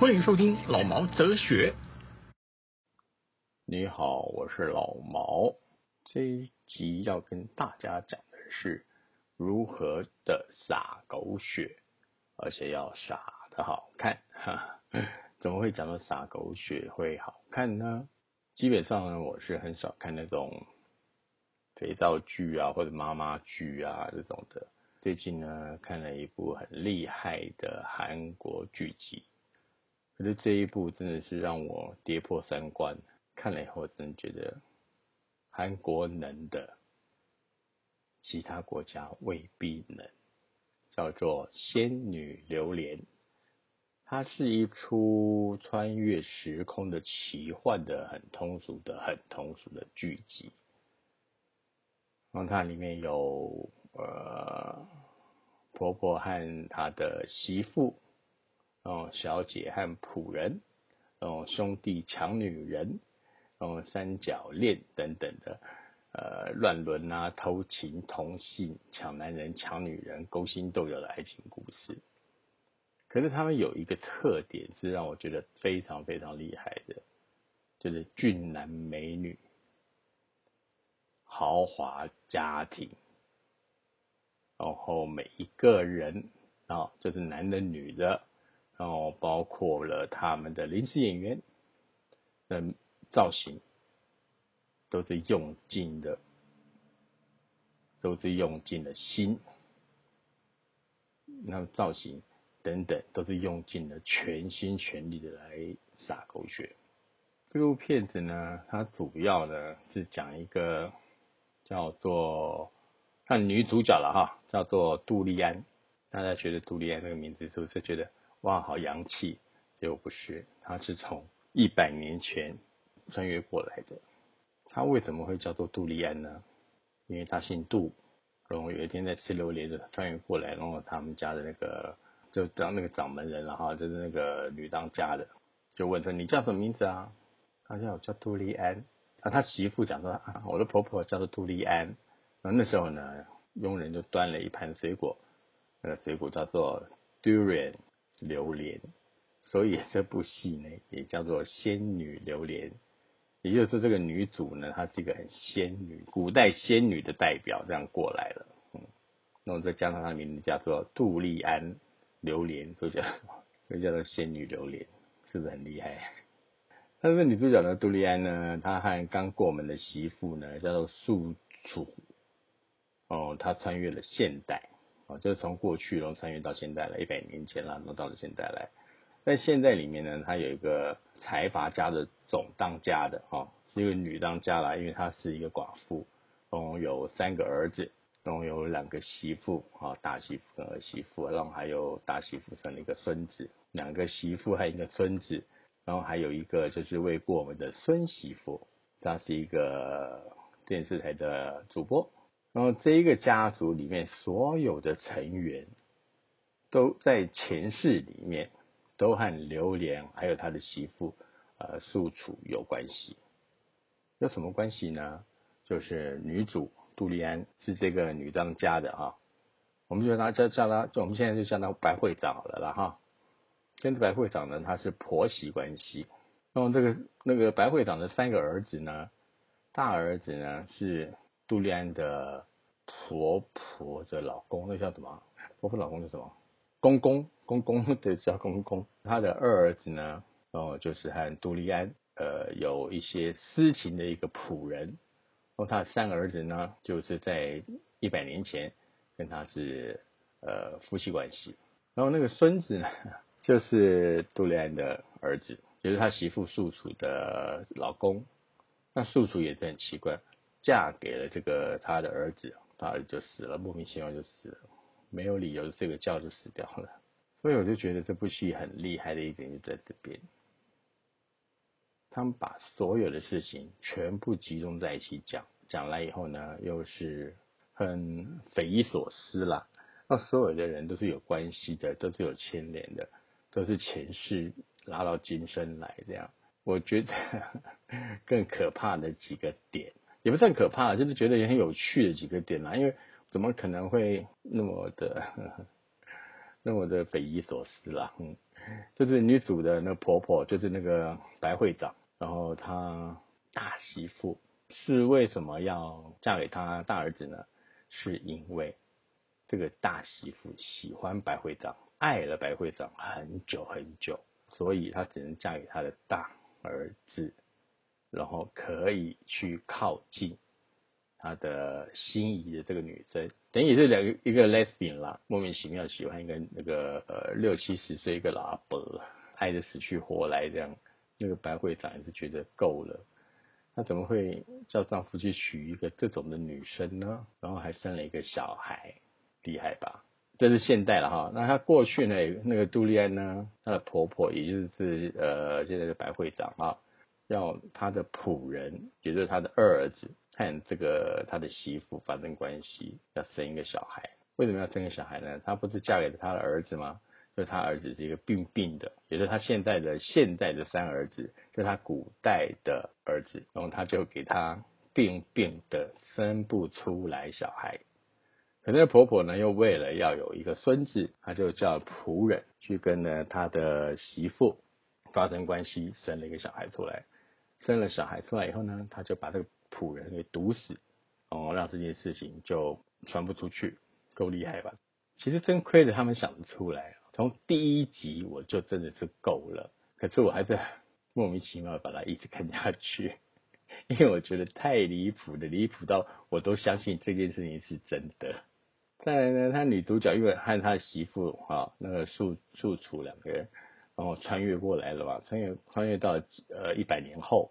欢迎收听老毛哲学。是老毛。这一集要跟大家讲的是如何的撒狗血，而且要撒的好看。哈，怎么会讲到撒狗血会好看呢？基本上呢，我是很少看那种肥皂剧啊，或者妈妈剧啊这种的。最近呢，看了一部很厉害的韩国剧集。可是这一部真的是让我跌破三观，看了以后真的觉得韩国能的，其他国家未必能。叫做《仙女榴莲》，它是一出穿越时空的奇幻的、很通俗的、很通俗的剧集。然后它里面有呃婆婆和她的媳妇。哦，小姐和仆人，哦，兄弟抢女人，哦，三角恋等等的，呃，乱伦啊，偷情、同性、抢男人、抢女人，勾心斗角的爱情故事。可是他们有一个特点是让我觉得非常非常厉害的，就是俊男美女、豪华家庭，然后每一个人啊，就是男的、女的。然后包括了他们的临时演员的造型，都是用尽的，都是用尽了心，那造型等等都是用尽了全心全力的来撒狗血。这部片子呢，它主要呢是讲一个叫做看女主角了哈，叫做杜丽安。大家觉得杜丽安这个名字是不是觉得？哇，好洋气！结果不是，他是从一百年前穿越过来的。他为什么会叫做杜丽安呢？因为他姓杜，然后有一天在吃榴莲的穿越过来，然后他们家的那个就当那个掌门人了哈，就是那个女当家的，就问他：“你叫什么名字啊？”他叫我叫杜丽安。啊，他媳妇讲说：“啊，我的婆婆叫做杜丽安。”然后那时候呢，佣人就端了一盘水果，那个水果叫做 durian。榴莲，所以这部戏呢也叫做《仙女榴莲》，也就是这个女主呢她是一个很仙女，古代仙女的代表，这样过来了。嗯，那我再加上她名字叫做杜丽安榴莲，所以叫所以叫做仙女榴莲，是不是很厉害？那这个女主角呢，杜丽安呢，她和刚过门的媳妇呢叫做素楚，哦，她穿越了现代。哦就是从过去然后穿越到现在了，一百年前了，然后到了现在来。在现在里面呢，他有一个财阀家的总当家的哈，是一个女当家啦，因为她是一个寡妇，然后有三个儿子，然后有两个媳妇啊，大媳妇跟儿媳妇，然后还有大媳妇生了一个孙子，两个媳妇还有一个孙子，然后还有一个就是未过我们的孙媳妇，她是一个电视台的主播。然后这一个家族里面所有的成员，都在前世里面都和榴莲还有他的媳妇呃素楚有关系。有什么关系呢？就是女主杜丽安是这个女当家的哈，我们就她叫叫她，我们现在就叫她白会长好了啦哈。跟白会长呢，她是婆媳关系。那么这个那个白会长的三个儿子呢，大儿子呢是。杜丽安的婆婆的老公，那叫什么？婆婆老公是什么？公公，公公 对，叫公公。他的二儿子呢？哦，就是和杜丽安呃有一些私情的一个仆人。然后他的三个儿子呢，就是在一百年前跟他是呃夫妻关系。然后那个孙子呢，就是杜丽安的儿子，就是他媳妇素楚的老公。那素楚也是很奇怪。嫁给了这个他的儿子，他儿子就死了，莫名其妙就死了，没有理由，这个觉就死掉了。所以我就觉得这部戏很厉害的一点就在这边。他们把所有的事情全部集中在一起讲，讲来以后呢，又是很匪夷所思啦。那所有的人都是有关系的，都是有牵连的，都是前世拉到今生来这样。我觉得 更可怕的几个点，也不算可怕，就是觉得也很有趣的几个点啦。因为怎么可能会那么的 那么的匪夷所思啦？嗯，就是女主的那婆婆，就是那个白会长，然后她大媳妇是为什么要嫁给他大儿子呢？是因为这个大媳妇喜欢白会长，爱了白会长很久很久，所以她只能嫁给他的大儿子，然后可以去靠近他的心仪的这个女生，等于是两个一个 lesbian 啦，莫名其妙喜欢一个那个呃六七十岁一个老阿伯，爱的死去活来这样，那个白会长也是觉得够了。他怎么会叫丈夫去娶一个这种的女生呢？然后还生了一个小孩。厉害吧？这是现代了哈。那她过去呢？那个杜丽安呢？她的婆婆，也就是呃现在的白会长啊，要他的仆人，也就是他的二儿子，和这个他的媳妇发生关系，要生一个小孩。为什么要生个小孩呢？他不是嫁给了他的儿子吗？就是他儿子是一个病病的，也就是他现在的现在的三儿子，就是她古代的儿子，然后他就给他病病的生不出来小孩。可是婆婆呢，又为了要有一个孙子，她就叫仆人去跟呢她的媳妇发生关系，生了一个小孩出来。生了小孩出来以后呢，他就把这个仆人给毒死，哦，让这件事情就传不出去，够厉害吧？其实真亏得他们想得出来，从第一集我就真的是够了。可是我还是莫名其妙把它一直看下去，因为我觉得太离谱的，离谱到我都相信这件事情是真的。再来呢，他女主角因为和他媳妇哈，那个素素楚两个人，然后穿越过来了吧，穿越穿越到呃一百年后，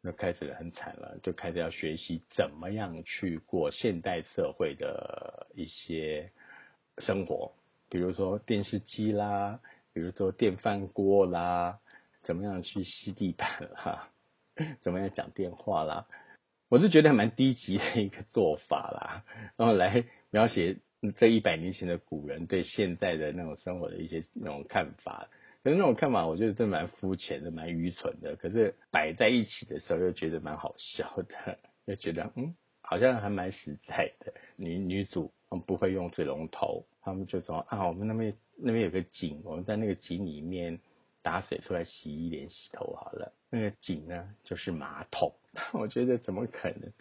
那开始很惨了，就开始要学习怎么样去过现代社会的一些生活，比如说电视机啦，比如说电饭锅啦，怎么样去吸地板啦，怎么样讲电话啦，我是觉得蛮低级的一个做法啦，然后来描写。这一百年前的古人对现在的那种生活的一些那种看法，可是那种看法，我觉得真蛮肤浅的，蛮愚蠢的。可是摆在一起的时候，又觉得蛮好笑的，又觉得嗯，好像还蛮实在的。女女主不会用水龙头，他们就说啊，我们那边那边有个井，我们在那个井里面打水出来洗衣脸、洗头好了。那个井呢，就是马桶。我觉得怎么可能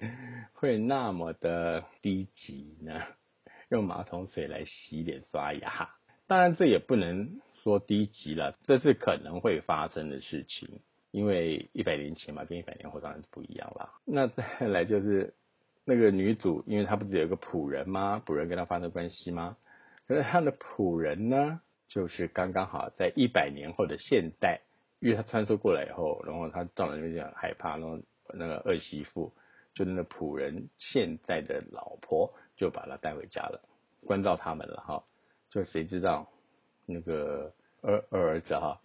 会那么的低级呢？用马桶水来洗脸刷牙，当然这也不能说低级了，这是可能会发生的事情，因为一百年前嘛，跟一百年后当然是不一样啦。那再来就是那个女主，因为她不是有个仆人吗？仆人跟她发生关系吗？可是她的仆人呢，就是刚刚好在一百年后的现代，因为她穿梭过来以后，然后她到了那边就很害怕，然后那个二媳妇，就是那仆人现在的老婆。就把她带回家了，关照他们了哈。就谁知道那个二二儿子哈，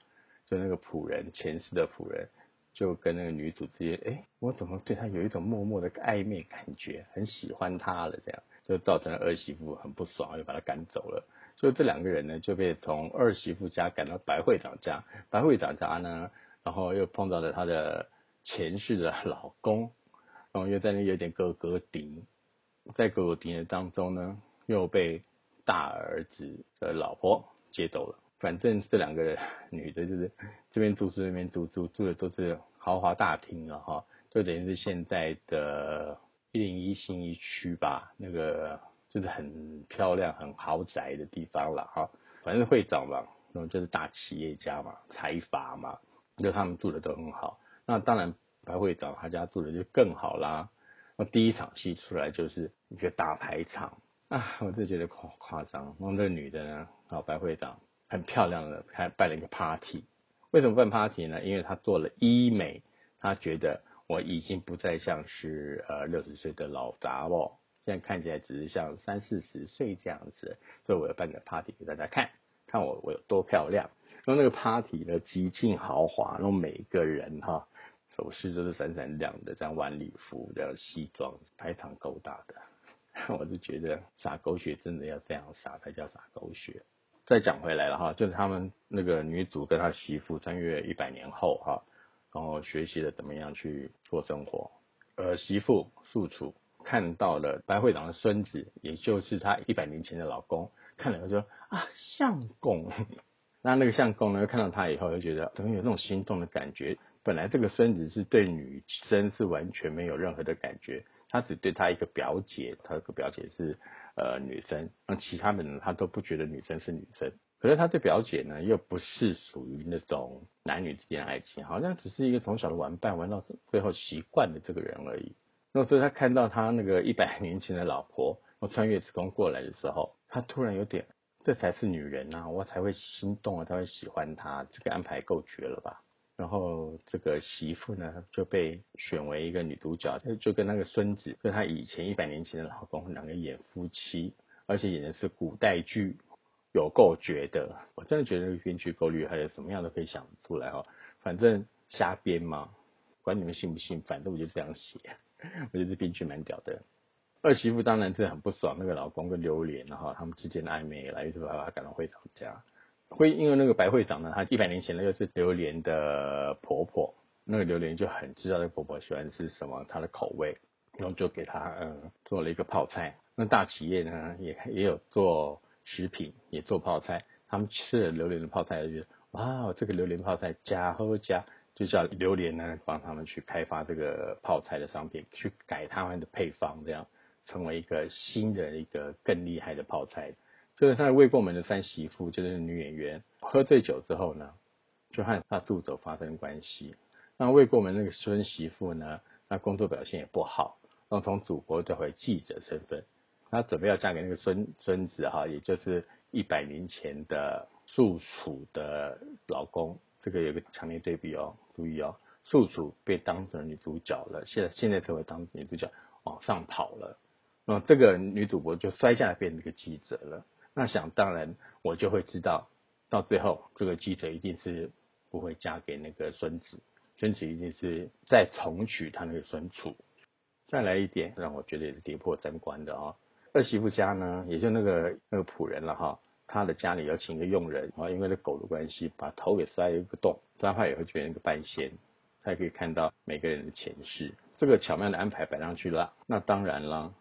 就那个仆人前世的仆人，就跟那个女主之间，哎，我怎么对他有一种默默的暧昧感觉，很喜欢他了，这样就造成了儿媳妇很不爽，又把他赶走了。所以这两个人呢，就被从二媳妇家赶到白会长家，白会长家呢，然后又碰到了他的前世的老公，然后又在那有点哥哥顶。在哥哥敌人当中呢，又被大儿子的老婆接走了。反正这两个女的，就是这边住住那边住住住的都是豪华大厅了哈，就等于是现在的一零一新一区吧，那个就是很漂亮、很豪宅的地方了哈。反正会长嘛，那就是大企业家嘛，财阀嘛，就他们住的都很好。那当然白会长他家住的就更好啦。那第一场戏出来就是一个大排场啊，我就觉得夸夸张。然后这女的呢，好白会长很漂亮的还办了一个 party。为什么办 party 呢？因为她做了医美，她觉得我已经不再像是呃六十岁的老杂哦，现在看起来只是像三四十岁这样子，所以我要办个 party 给大家看，看我我有多漂亮。然后那个 party 呢极尽豪华，然后每个人哈。首饰都是闪闪亮的，这样晚礼服的西装，排场够大的。我就觉得撒狗血真的要这样撒才叫撒狗血。再讲回来了哈，就是他们那个女主跟她媳妇穿越一百年后哈，然后学习了怎么样去过生活。儿媳妇素楚看到了白会长的孙子，也就是她一百年前的老公，看了就说啊相公。那那个相公呢，看到他以后就觉得怎么有那种心动的感觉。本来这个孙子是对女生是完全没有任何的感觉。他只对他一个表姐，他个表姐是呃女生，那其他的人他都不觉得女生是女生。可是他对表姐呢，又不是属于那种男女之间的爱情，好像只是一个从小的玩伴，玩到最后习惯的这个人而已。那所以他看到他那个一百 年前的老婆，穿越时空过来的时候，他突然有点，这才是女人呐，我才会心动啊，才会喜欢她，这个安排够绝了吧？然后这个媳妇呢就被选为一个女主角，就就跟那个孙子，跟她以前一百年前的老公两个演夫妻，而且演的是古代剧，有够绝的。我真的觉得那编剧够厉害，有什么样都可以想出来哦。反正瞎编嘛，管你们信不信，反正我就这样写。我觉得编剧蛮屌的。二媳妇当然是很不爽那个老公跟榴莲，然后他们之间的暧昧，来一直把他赶到会场家。会因为那个白会长呢，她一百年前呢又是榴莲的婆婆，那个榴莲就很知道那个婆婆喜欢吃什么，她的口味，然后就给她嗯做了一个泡菜。那大企业呢也也有做食品，也做泡菜，他们吃了榴莲的泡菜就觉得哇，这个榴莲泡菜加喝加，就叫榴莲呢帮他们去开发这个泡菜的商品，去改他们的配方，这样成为一个新的一个更厉害的泡菜。就是他的未过门的三媳妇，就是女演员，喝醉酒之后呢，就和他助手发生关系。那未过门那个孙媳妇呢，那工作表现也不好，然后从主播调回记者身份，她准备要嫁给那个孙孙子哈，也就是一百年前的素楚的老公。这个有个强烈对比哦，注意哦，素楚被当成女主角了，现在现在成为当女主角往上跑了，那这个女主播就摔下来变成一个记者了。那想当然，我就会知道，到最后这个记者一定是不会嫁给那个孙子，孙子一定是再重娶他那个孙楚。再来一点，让我觉得也是跌破三观的啊。二媳妇家呢，也就那个那个仆人了哈，他的家里要请一个佣人啊，因为那狗的关系，把头给塞一个洞，这样话也会觉得那个半仙，才可以看到每个人的前世。这个巧妙的安排摆上去了，那当然了，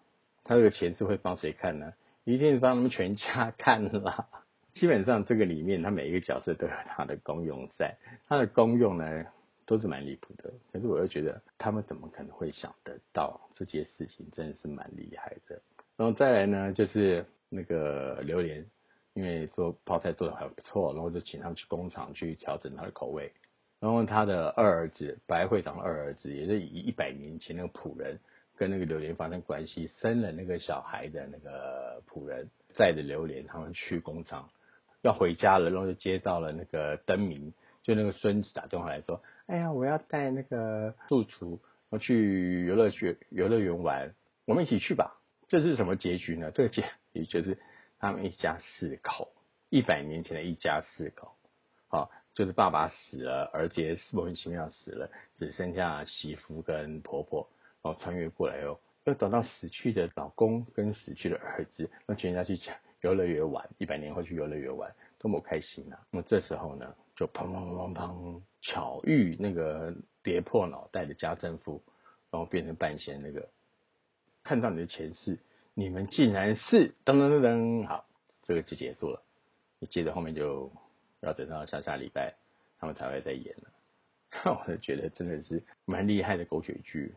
他这个前世会帮谁看呢？一定是帮他们全家看啦。基本上这个里面，他每一个角色都有他的功用在。他的功用呢，都是蛮离谱的。可是我又觉得，他们怎么可能会想得到这件事情，真的是蛮厉害的。然后再来呢，就是那个榴莲，因为说泡菜做的还不错，然后就请他们去工厂去调整他的口味。然后他的二儿子白会长的二儿子，也是以一百年前那个仆人。跟那个榴莲发生关系，生了那个小孩的那个仆人载着榴莲，他们去工厂要回家了，然后就接到了那个灯明，就那个孙子打电话来说：“哎呀，我要带那个住厨要去游乐园游乐园玩，我们一起去吧。”这是什么结局呢？这个结局就是他们一家四口，一百年前的一家四口，好，就是爸爸死了，儿子莫名其妙死了，只剩下媳妇跟婆婆。然后穿越过来哦，要找到死去的老公跟死去的儿子，让全家去游乐园玩，一百年后去游乐园玩，多么开心啊！那么这时候呢，就砰砰砰砰，巧遇那个跌破脑袋的家政妇，然后变成半仙那个，看到你的前世，你们竟然是噔噔噔噔，好，这个就结束了。你接着后面就要等到下下礼拜，他们才会再演了。我就觉得真的是蛮厉害的狗血剧。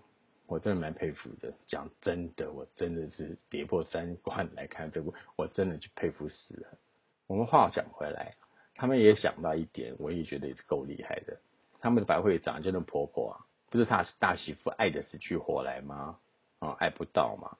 我真的蛮佩服的，讲真的，我真的是跌破三观来看这部，我真的就佩服死了。我们话讲回来，他们也想到一点，我也觉得也是够厉害的。他们的白会长就那婆婆啊，不是他大媳妇爱的死去活来吗？啊，爱不到嘛。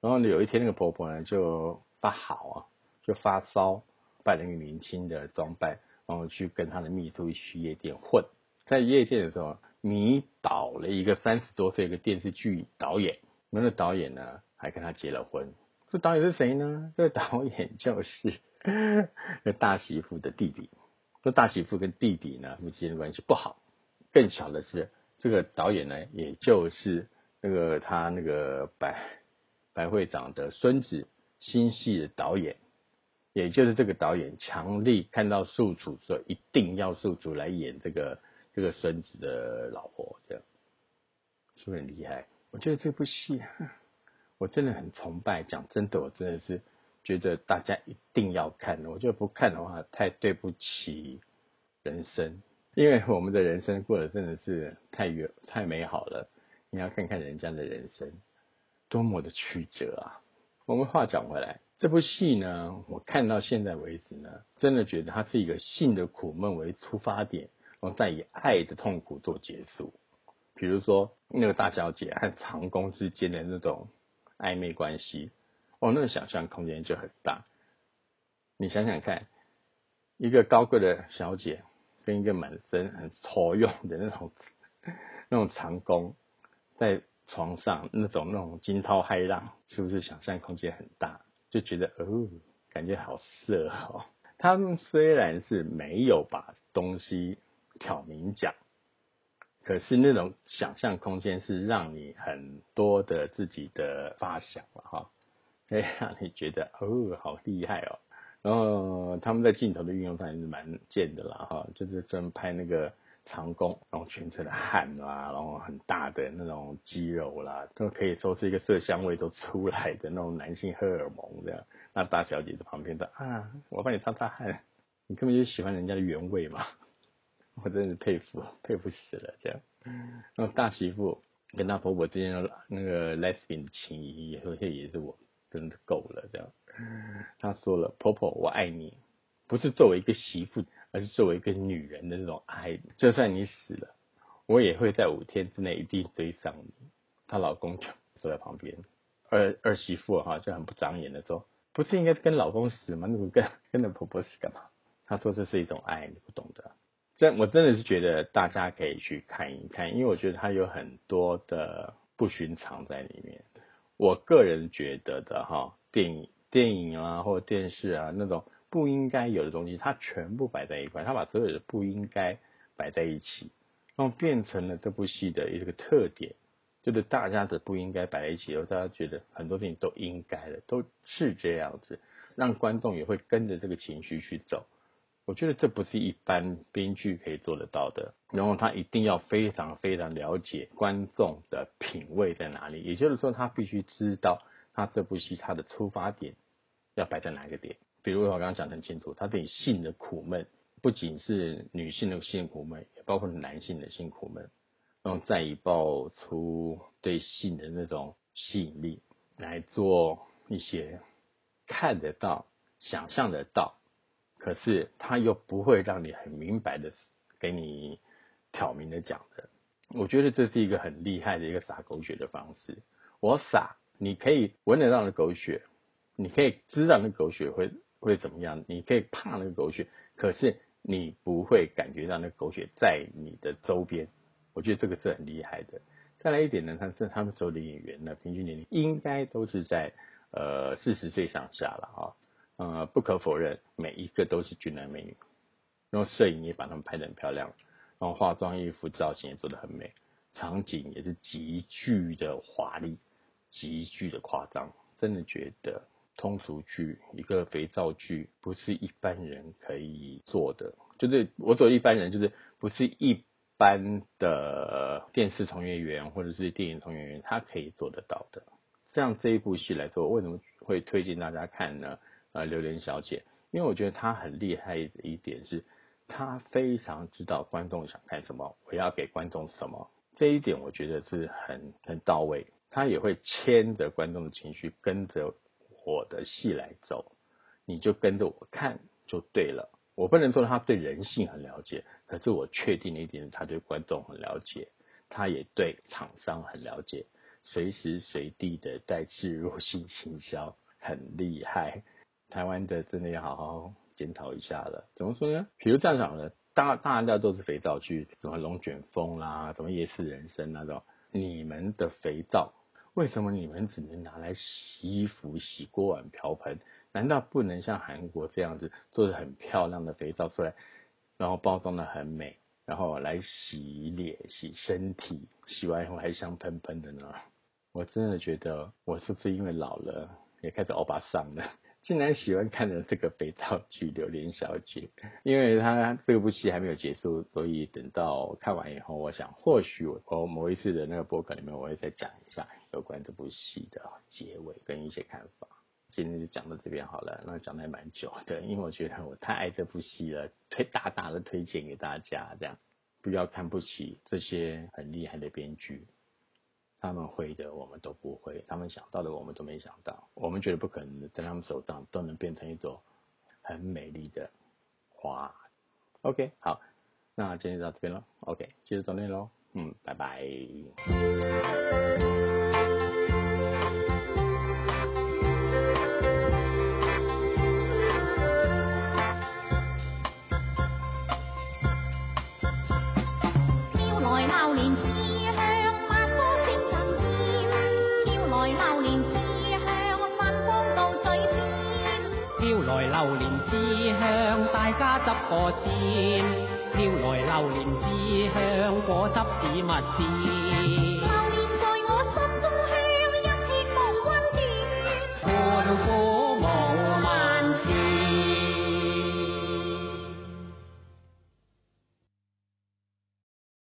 然后呢，有一天那个婆婆呢就发好啊，就发烧，扮了一个年轻的装扮，然后去跟她的秘书去夜店混。在夜店的时候。迷倒了一个三十多岁一个电视剧导演，那个导演呢还跟他结了婚。这导演是谁呢？这个导演就是 那大媳妇的弟弟。这大媳妇跟弟弟呢，夫妻间关系不好。更巧的是，这个导演呢，也就是那个他那个白白会长的孙子新戏的导演，也就是这个导演强力看到宿主说一定要宿主来演这个这个孙子的老婆，这样是不是很厉害？我觉得这部戏 我真的很崇拜，讲真的，我真的是觉得大家一定要看，我觉得不看的话太对不起人生。因为我们的人生过得真的是太远太美好了，你要看看人家的人生多么的曲折啊！我们话讲回来，这部戏呢，我看到现在为止呢，真的觉得它是一个性的苦闷为出发点，然后再以爱的痛苦做结束。比如说那个大小姐和长工之间的那种暧昧关系，哦，那个想象空间就很大。你想想看，一个高贵的小姐。跟一个满身很粗用的那种那种长工在床上那种那种惊涛骇浪，是不是想象空间很大？就觉得哦，感觉好色哦。他们虽然是没有把东西挑明讲，可是那种想象空间是让你很多的自己的发想了哈，会让你觉得哦，好厉害哦。然后他们在镜头的运用上也是蛮贱的啦，哈，就是专拍那个长工，然后全身的汗啦，然后很大的那种肌肉啦，都可以说是一个色香味都出来的那种男性荷尔蒙这样。那大小姐在旁边的啊，我帮你擦擦汗，你根本就喜欢人家的原味嘛，我真是佩服佩服死了这样。然后大媳妇跟她婆婆之间的那个 lesbian 的情谊，有些也是我真的够了这样。他说了：“婆婆，我爱你，不是作为一个媳妇，而是作为一个女人的那种爱。就算你死了，我也会在五天之内一定追上你。”她老公就坐在旁边，二二媳妇哈就很不长眼的说：“不是应该跟老公死吗？那么跟跟着婆婆死干嘛？”她说：“这是一种爱，你不懂的。”真我真的是觉得大家可以去看一看，因为我觉得它有很多的不寻常在里面。我个人觉得的哈电影。电影啊，或者电视啊，那种不应该有的东西，它全部摆在一块，它把所有的不应该摆在一起，然后变成了这部戏的一个特点，就是大家的不应该摆在一起，然后大家觉得很多事情都应该的，都是这样子，让观众也会跟着这个情绪去走。我觉得这不是一般编剧可以做得到的，然后他一定要非常非常了解观众的品味在哪里，也就是说，他必须知道。他这部戏他的出发点要摆在哪个点？比如我刚刚讲很清楚，他对性的苦闷，不仅是女性的性苦闷，也包括男性的性苦闷，然后再以爆出对性的那种吸引力来做一些看得到、想象得到，可是他又不会让你很明白的给你挑明的讲的。我觉得这是一个很厉害的一个撒狗血的方式。我撒。你可以闻得到那狗血，你可以知道那狗血会会怎么样，你可以怕那个狗血，可是你不会感觉到那狗血在你的周边。我觉得这个是很厉害的。再来一点呢，他是他们所有的演员呢，平均年龄应该都是在呃四十岁上下了哈。呃，不可否认，每一个都是俊男美女，然后摄影也把他们拍得很漂亮，然后化妆、衣服、造型也做得很美，场景也是极具的华丽。极具的夸张，真的觉得通俗剧一个肥皂剧不是一般人可以做的。就是我做一般人，就是不是一般的电视从业员或者是电影从业员，他可以做得到的。像这一部戏来说，为什么会推荐大家看呢？呃，榴莲小姐，因为我觉得她很厉害的一点是，她非常知道观众想看什么，我要给观众什么，这一点我觉得是很很到位。她也会牵着观众的情绪，跟着我的戏来走，你就跟着我看就对了。我不能说他对人性很了解，可是我确定的一点，他对观众很了解，他也对厂商很了解，随时随地的在置入性行销，很厉害。台湾的真的要好好检讨一下了。怎么说呢？比如战场的，大大家都是肥皂剧，什么龙卷风啦，什么夜市人生那种，你们的肥皂。为什么你们只能拿来洗衣服、洗锅碗瓢盆？难道不能像韩国这样子做的很漂亮的肥皂出来，然后包装的很美，然后来洗脸、洗身体，洗完以后还香喷喷的呢。我真的觉得我是不是因为老了，也开始欧巴桑了？竟然喜欢看的这个肥皂剧《榴莲小姐》，因为他这部戏还没有结束，所以等到看完以后，我想或许我某一次的那个博客里面，我会再讲一下有关这部戏的结尾跟一些看法。今天就讲到这边好了，那讲的还蛮久的，因为我觉得我太爱这部戏了，推大大的推荐给大家，这样不要看不起这些很厉害的编剧。他们会的，我们都不会；他们想到的，我们都没想到。我们觉得不可能，在他们手上都能变成一朵很美丽的花。OK，好，那今天到这边了。OK，接着走内喽。嗯，拜拜。个仙，飘来榴莲之香，果汁似蜜饯。